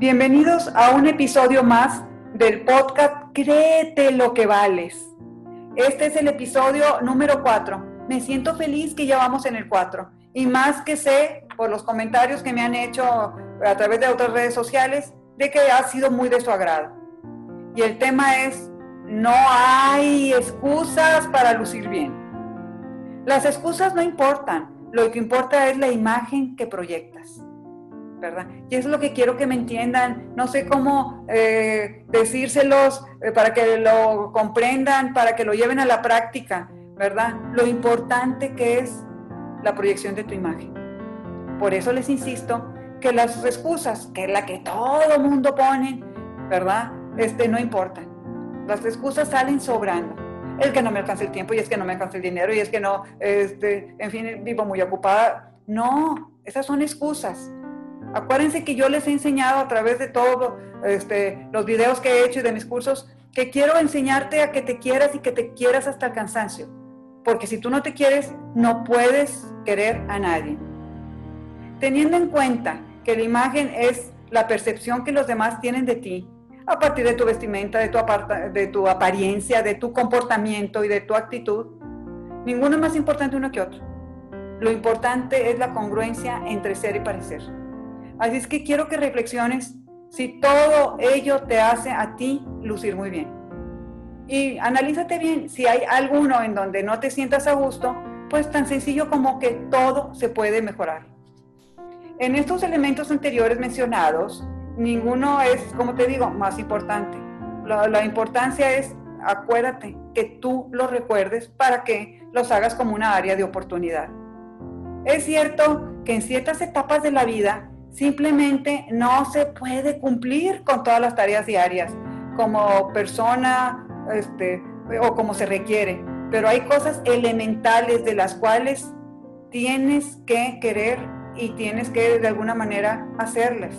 Bienvenidos a un episodio más del podcast Créete lo que vales. Este es el episodio número 4. Me siento feliz que ya vamos en el 4. Y más que sé por los comentarios que me han hecho a través de otras redes sociales de que ha sido muy de su agrado. Y el tema es, no hay excusas para lucir bien. Las excusas no importan, lo que importa es la imagen que proyectas. ¿Verdad? Y es lo que quiero que me entiendan. No sé cómo eh, decírselos eh, para que lo comprendan, para que lo lleven a la práctica, ¿verdad? Lo importante que es la proyección de tu imagen. Por eso les insisto que las excusas, que es la que todo mundo pone, ¿verdad? Este, no importan. Las excusas salen sobrando. El que no me alcanza el tiempo y es que no me alcanza el dinero y es que no, este, en fin, vivo muy ocupada. No, esas son excusas Acuérdense que yo les he enseñado a través de todos este, los videos que he hecho y de mis cursos que quiero enseñarte a que te quieras y que te quieras hasta el cansancio. Porque si tú no te quieres, no puedes querer a nadie. Teniendo en cuenta que la imagen es la percepción que los demás tienen de ti, a partir de tu vestimenta, de tu, de tu apariencia, de tu comportamiento y de tu actitud, ninguno es más importante uno que otro. Lo importante es la congruencia entre ser y parecer. Así es que quiero que reflexiones si todo ello te hace a ti lucir muy bien. Y analízate bien, si hay alguno en donde no te sientas a gusto, pues tan sencillo como que todo se puede mejorar. En estos elementos anteriores mencionados, ninguno es, como te digo, más importante. La, la importancia es, acuérdate, que tú los recuerdes para que los hagas como una área de oportunidad. Es cierto que en ciertas etapas de la vida simplemente no se puede cumplir con todas las tareas diarias como persona este, o como se requiere. Pero hay cosas elementales de las cuales tienes que querer y tienes que de alguna manera hacerlas,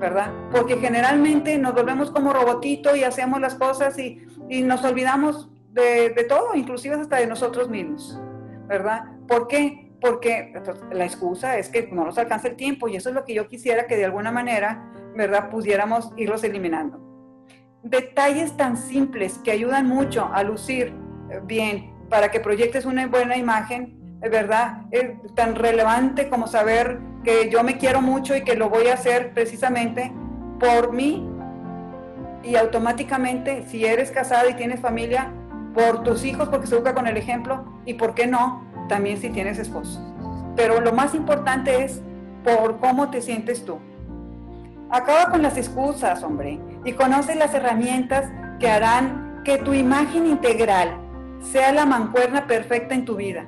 ¿verdad? Porque generalmente nos volvemos como robotito y hacemos las cosas y, nos olvidamos de, de todo, inclusive hasta de nosotros mismos, ¿verdad? ¿Por qué? Porque la excusa es que no nos alcanza el tiempo y eso es lo que yo quisiera que de alguna manera, ¿verdad?, pudiéramos irlos eliminando. Detalles tan simples que ayudan mucho a lucir eh, bien para que proyectes una buena imagen, ¿verdad? Es tan relevante como saber que yo me quiero mucho y que lo voy a hacer precisamente por mí y automáticamente si eres casada y tienes familia, por tus hijos porque se educa con el ejemplo y por qué no, también si tienes esposo. Pero lo más importante es por cómo te sientes tú. Acaba con las excusas, hombre, y conoce las herramientas que harán que tu imagen integral sea la mancuerna perfecta en tu vida.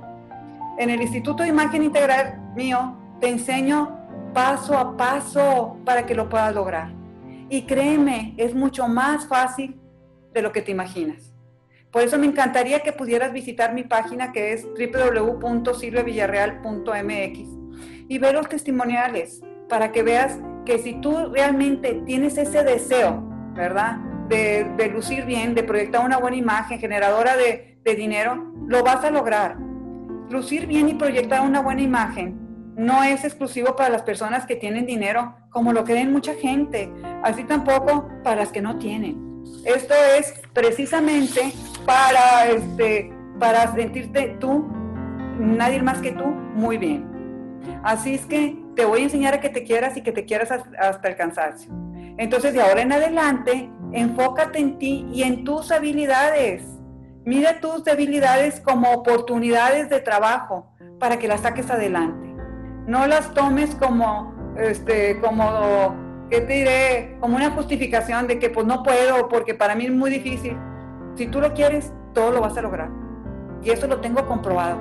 En el Instituto de Imagen Integral mío te enseño paso a paso para que lo puedas lograr. Y créeme, es mucho más fácil de lo que te imaginas. Por eso me encantaría que pudieras visitar mi página que es www.silvevillarreal.mx y ver los testimoniales para que veas que si tú realmente tienes ese deseo, ¿verdad? De, lucir bien, de proyectar una buena imagen generadora de, de dinero, lo vas a lograr. Lucir bien y proyectar una buena imagen no es exclusivo para las personas que tienen dinero, como lo creen mucha gente, así tampoco para las que no tienen. Esto es precisamente para, este, para sentirte tú, nadie más que tú, muy bien. Así es que te voy a enseñar a que te quieras y que te quieras hasta el cansancio. Entonces, de ahora en adelante, enfócate en ti y en tus habilidades. Mira tus debilidades como oportunidades de trabajo para que las saques adelante. No las tomes como, este, como ¿qué te diré? Como una justificación de que pues no puedo porque para mí es muy difícil. Si tú lo quieres, todo lo vas a lograr. Y eso lo tengo comprobado.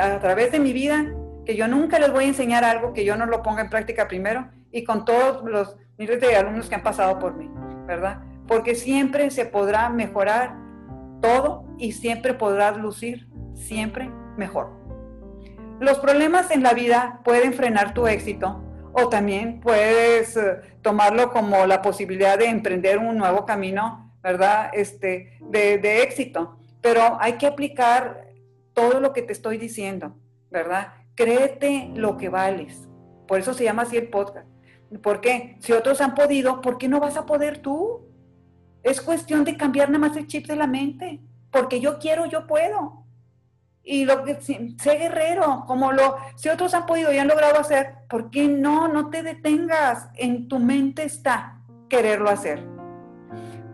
A través de mi vida, que yo nunca les voy a enseñar algo que yo no lo ponga en práctica primero y con todos los miles de alumnos que han pasado por mí, ¿verdad? Porque siempre se podrá mejorar todo y siempre podrás lucir siempre mejor. Los problemas en la vida pueden frenar tu éxito o también puedes eh, tomarlo como la posibilidad de emprender un nuevo camino, ¿verdad? Este, de, éxito. Pero hay que aplicar todo lo que te estoy diciendo, ¿verdad? Créete lo que vales. Por eso se llama así el podcast. ¿Por qué? Si otros han podido, ¿por qué no vas a poder tú? Es cuestión de cambiar nada más el chip de la mente. Porque yo quiero, yo puedo. Y lo que sé guerrero, como lo, si otros han podido y han logrado hacer, ¿por qué no? No te detengas. En tu mente está quererlo hacer.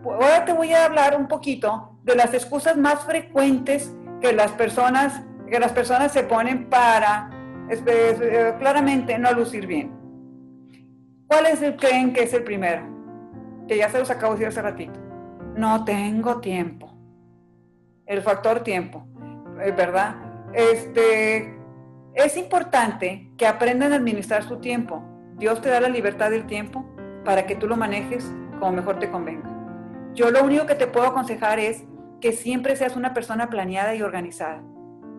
Ahora te voy a hablar un poquito de las excusas más frecuentes que las personas, que las personas se ponen para eh, claramente no lucir bien. ¿Cuál es el creen que es el primero? Que ya se los acabo de decir hace ratito. No tengo tiempo. El factor tiempo, eh, ¿verdad? Este, es importante que aprendan a administrar su tiempo. Dios te da la libertad del tiempo para que tú lo manejes como mejor te convenga. Yo lo único que te puedo aconsejar es que siempre seas una persona planeada y organizada,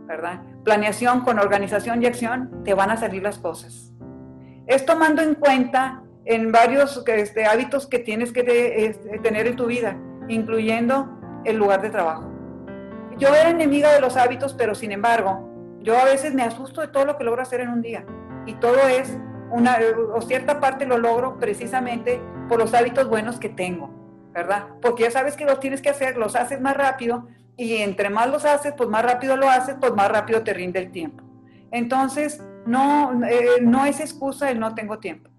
¿verdad? Planeación con organización y acción te van a salir las cosas. Es tomando en cuenta en varios este, hábitos que tienes que este, tener en tu vida, incluyendo el lugar de trabajo. Yo era enemiga de los hábitos, pero sin embargo, yo a veces me asusto de todo lo que logro hacer en un día. Y todo es una, o cierta parte lo logro precisamente por los hábitos buenos que tengo, ¿verdad? Porque ya sabes que los tienes que hacer, los haces más rápido y entre más los haces, pues más rápido lo haces, pues más rápido te rinde el tiempo. Entonces, no, eh, no es excusa el no tengo tiempo.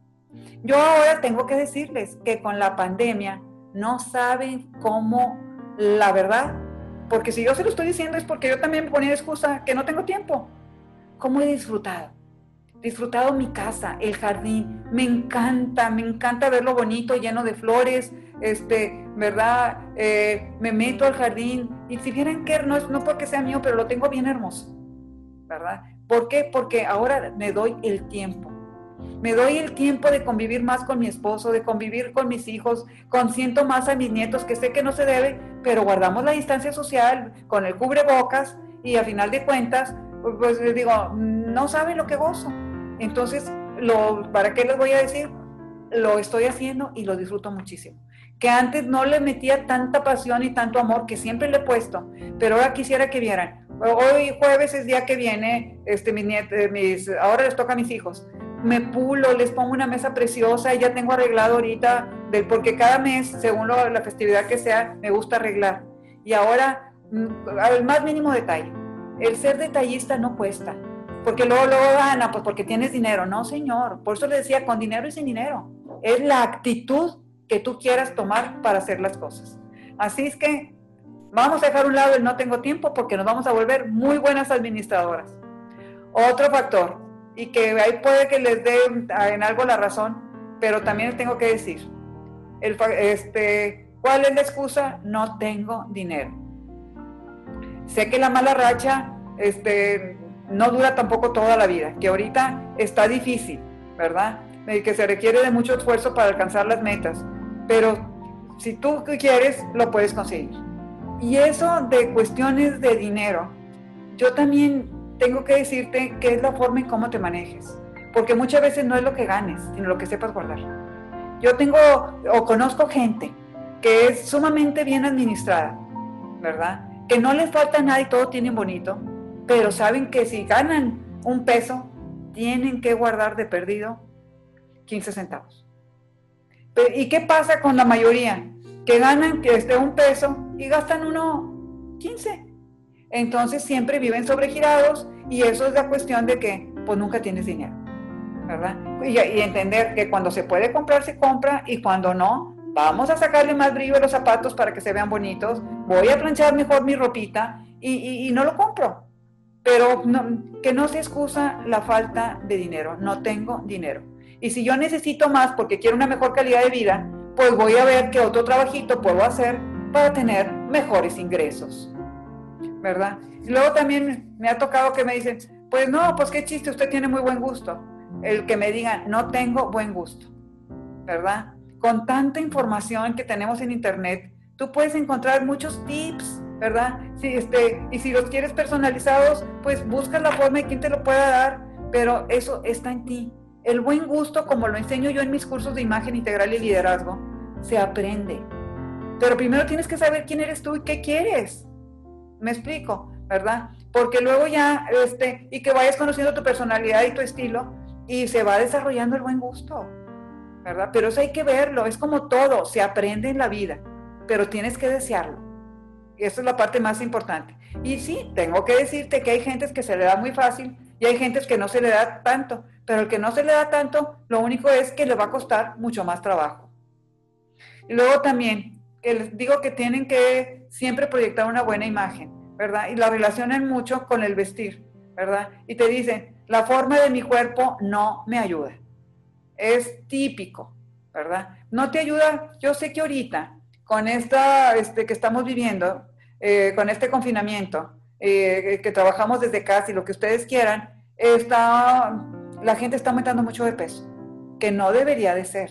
Yo ahora tengo que decirles que con la pandemia no saben cómo, la verdad, porque si yo se lo estoy diciendo es porque yo también me ponía excusa que no tengo tiempo. ¿Cómo he disfrutado? Disfrutado mi casa, el jardín. Me encanta, me encanta verlo bonito, lleno de flores, este, ¿verdad? Eh, me meto al jardín y si vieran que no es no porque sea mío, pero lo tengo bien hermoso, ¿verdad? ¿Por qué? Porque ahora me doy el tiempo. Me doy el tiempo de convivir más con mi esposo, de convivir con mis hijos, consiento más a mis nietos, que sé que no se debe, pero guardamos la distancia social con el cubrebocas y a final de cuentas, pues les digo, no saben lo que gozo. Entonces, lo, ¿para qué les voy a decir? Lo estoy haciendo y lo disfruto muchísimo. Que antes no le metía tanta pasión y tanto amor que siempre le he puesto, pero ahora quisiera que vieran. Hoy jueves es día que viene, este, mis nietos, mis, ahora les toca a mis hijos me pulo, les pongo una mesa preciosa y ya tengo arreglado ahorita, porque cada mes, según la festividad que sea, me gusta arreglar. Y ahora, mm, al más mínimo detalle, el ser detallista no cuesta, porque luego, luego gana, pues porque tienes dinero. No, señor, por eso le decía, con dinero y sin dinero. Es la actitud que tú quieras tomar para hacer las cosas. Así es que vamos a dejar un lado el no tengo tiempo porque nos vamos a volver muy buenas administradoras. Otro factor, y que ahí puede que les dé en algo la razón, pero también tengo que decir, este, ¿cuál es la excusa? No tengo dinero. Sé que la mala racha este, no dura tampoco toda la vida, que ahorita está difícil, ¿verdad? Que se requiere de mucho esfuerzo para alcanzar las metas, pero si tú quieres, lo puedes conseguir. Y eso de cuestiones de dinero, yo también tengo que decirte que es la forma en cómo te manejes, porque muchas veces no es lo que ganes, sino lo que sepas guardar. Yo tengo o conozco gente que es sumamente bien administrada, ¿verdad? Que no les falta nada y todo tienen bonito, pero saben que si ganan un peso, tienen que guardar de perdido 15 centavos. ¿Y qué pasa con la mayoría? Que ganan que esté un peso y gastan uno 15. Entonces siempre viven sobregirados y eso es la cuestión de que pues nunca tienes dinero, ¿verdad? Y, entender que cuando se puede comprar, se compra y cuando no, vamos a sacarle más brillo a los zapatos para que se vean bonitos, voy a planchar mejor mi ropita y, no lo compro. Pero que no se excusa la falta de dinero, no tengo dinero. Y si yo necesito más porque quiero una mejor calidad de vida, pues voy a ver qué otro trabajito puedo hacer para tener mejores ingresos. ¿verdad? Y luego también me ha tocado que me dicen, pues no, pues qué chiste, usted tiene muy buen gusto. El que me digan, no tengo buen gusto, ¿verdad? Con tanta información que tenemos en Internet, tú puedes encontrar muchos tips, ¿verdad? Sí, este, y si los quieres personalizados, pues busca la forma de quien te lo pueda dar, pero eso está en ti. El buen gusto, como lo enseño yo en mis cursos de imagen integral y liderazgo, se aprende. Pero primero tienes que saber quién eres tú y qué quieres. Me explico, ¿verdad? Porque luego ya, este, y que vayas conociendo tu personalidad y tu estilo y se va desarrollando el buen gusto. ¿verdad? Pero eso hay que verlo, es como todo, se aprende en la vida, pero tienes que desearlo. Y esa es la parte más importante. Y sí, tengo que decirte que hay gentes que se le da muy fácil y hay gentes que no se le da tanto, pero el que no se le da tanto, lo único es que le va a costar mucho más trabajo. Y luego también, les digo que tienen que siempre proyectar una buena imagen, ¿verdad? Y la relacionan mucho con el vestir, ¿verdad? Y te dicen, la forma de mi cuerpo no me ayuda. Es típico, ¿verdad? No te ayuda, yo sé que ahorita, con esta este, que estamos viviendo, eh, con este confinamiento, eh, que trabajamos desde casa y lo que ustedes quieran, está, la gente está aumentando mucho de peso, que no debería de ser.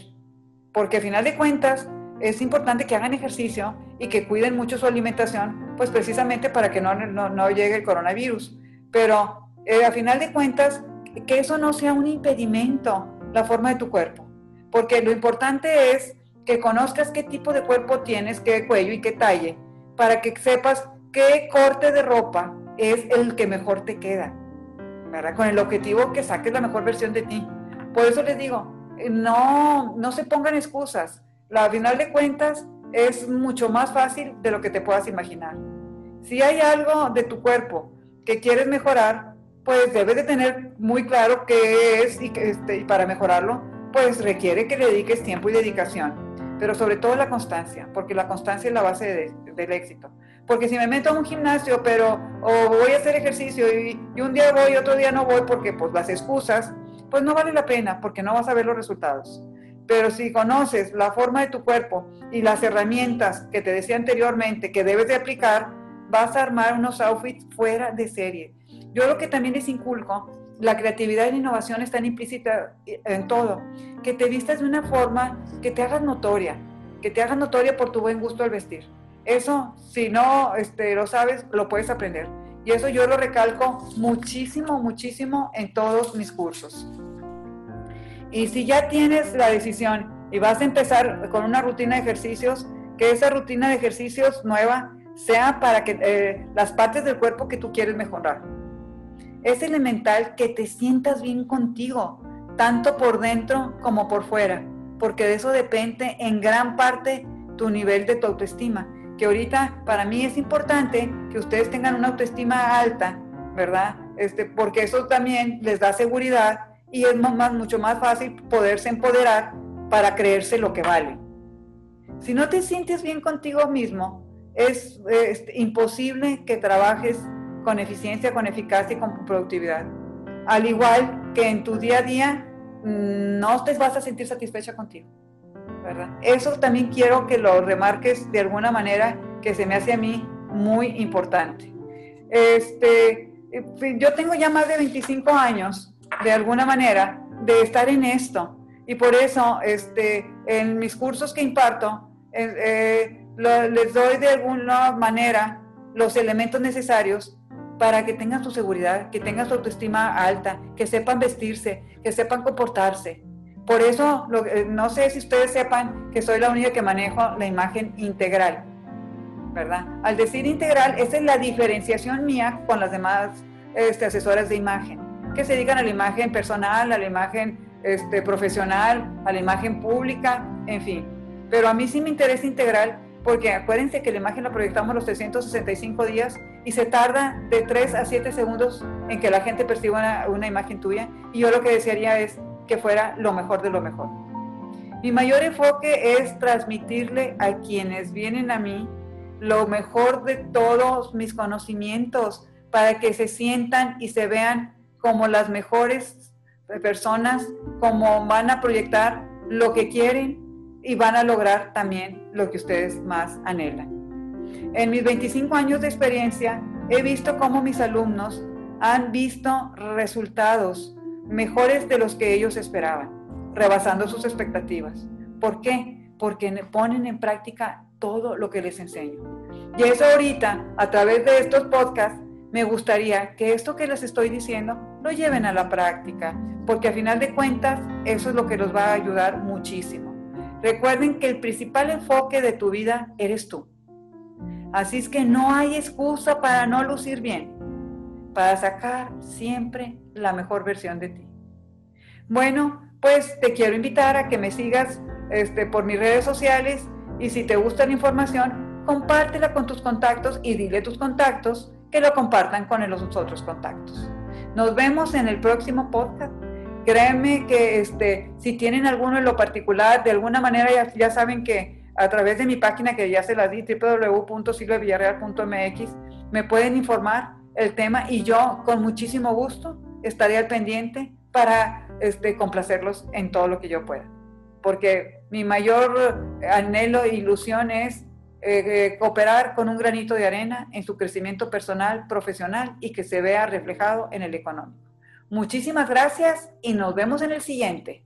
Porque al final de cuentas, es importante que hagan ejercicio y que cuiden mucho su alimentación, pues precisamente para que no, no, llegue el coronavirus. Pero eh, a final de cuentas, que eso no sea un impedimento, la forma de tu cuerpo. Porque lo importante es que conozcas qué tipo de cuerpo tienes, qué cuello y qué talle, para que sepas qué corte de ropa es el que mejor te queda, ¿verdad? Con el objetivo que saques la mejor versión de ti. Por eso les digo, eh, no, no se pongan excusas la final de cuentas es mucho más fácil de lo que te puedas imaginar. Si hay algo de tu cuerpo que quieres mejorar, pues debes de tener muy claro qué es y, que, este, y para mejorarlo, pues requiere que le dediques tiempo y dedicación, pero sobre todo la constancia, porque la constancia es la base del éxito. Porque si me meto a un gimnasio, pero o voy a hacer ejercicio y, y, un día voy y otro día no voy porque pues las excusas, pues no vale la pena porque no vas a ver los resultados. Pero si conoces la forma de tu cuerpo y las herramientas que te decía anteriormente que debes de aplicar, vas a armar unos outfits fuera de serie. Yo lo que también les inculco, la creatividad y la innovación están implícitas en todo. Que te vistas de una forma que te hagas notoria, que te hagas notoria por tu buen gusto al vestir. Eso, si no este, lo sabes, lo puedes aprender. Y eso yo lo recalco muchísimo, muchísimo en todos mis cursos. Y si ya tienes la decisión y vas a empezar con una rutina de ejercicios, que esa rutina de ejercicios nueva sea para que eh, las partes del cuerpo que tú quieres mejorar. Es elemental que te sientas bien contigo, tanto por dentro como por fuera, porque de eso depende en gran parte tu nivel de tu autoestima. Que ahorita para mí es importante que ustedes tengan una autoestima alta, ¿verdad? Este, porque eso también les da seguridad y es mucho más fácil poderse empoderar para creerse lo que vale. Si no te sientes bien contigo mismo, es, imposible que trabajes con eficiencia, con eficacia y con productividad. Al igual que en tu día a día, mm, no te vas a sentir satisfecha contigo. ¿verdad? Eso también quiero que lo remarques de alguna manera que se me hace a mí muy importante. Este, yo tengo ya más de 25 años de alguna manera de estar en esto. Y por eso, este, en mis cursos que imparto, eh, eh, les doy de alguna manera los elementos necesarios para que tengan su seguridad, que tengan su autoestima alta, que sepan vestirse, que sepan comportarse. Por eso, eh, no sé si ustedes sepan que soy la única que manejo la imagen integral, ¿verdad? Al decir integral, esa es la diferenciación mía con las demás este, asesoras de imagen que se dedican a la imagen personal, a la imagen este, profesional, a la imagen pública, en fin. Pero a mí sí me interesa integral porque acuérdense que la imagen la proyectamos los 365 días y se tarda de 3 a 7 segundos en que la gente perciba una, una imagen tuya. Y yo lo que desearía es que fuera lo mejor de lo mejor. Mi mayor enfoque es transmitirle a quienes vienen a mí lo mejor de todos mis conocimientos para que se sientan y se vean como las mejores personas, como van a proyectar lo que quieren y van a lograr también lo que ustedes más anhelan. En mis 25 años de experiencia he visto cómo mis alumnos han visto resultados mejores de los que ellos esperaban, rebasando sus expectativas. ¿Por qué? Porque ponen en práctica todo lo que les enseño. Y eso ahorita, a través de estos podcasts, me gustaría que esto que les estoy diciendo lo lleven a la práctica, porque a final de cuentas eso es lo que los va a ayudar muchísimo. Recuerden que el principal enfoque de tu vida eres tú. Así es que no hay excusa para no lucir bien, para sacar siempre la mejor versión de ti. Bueno, pues te quiero invitar a que me sigas este, por mis redes sociales y si te gusta la información, compártela con tus contactos y dile a tus contactos que lo compartan con los otros contactos. Nos vemos en el próximo podcast. Créeme que este, si tienen alguno en lo particular, de alguna manera ya, ya saben que a través de mi página que ya se las di, www.silviavillarreal.mx, me pueden informar el tema y yo con muchísimo gusto estaré al pendiente para este, complacerlos en todo lo que yo pueda. Porque mi mayor anhelo e ilusión es eh, eh, cooperar con un granito de arena en su crecimiento personal, profesional y que se vea reflejado en el económico. Muchísimas gracias y nos vemos en el siguiente.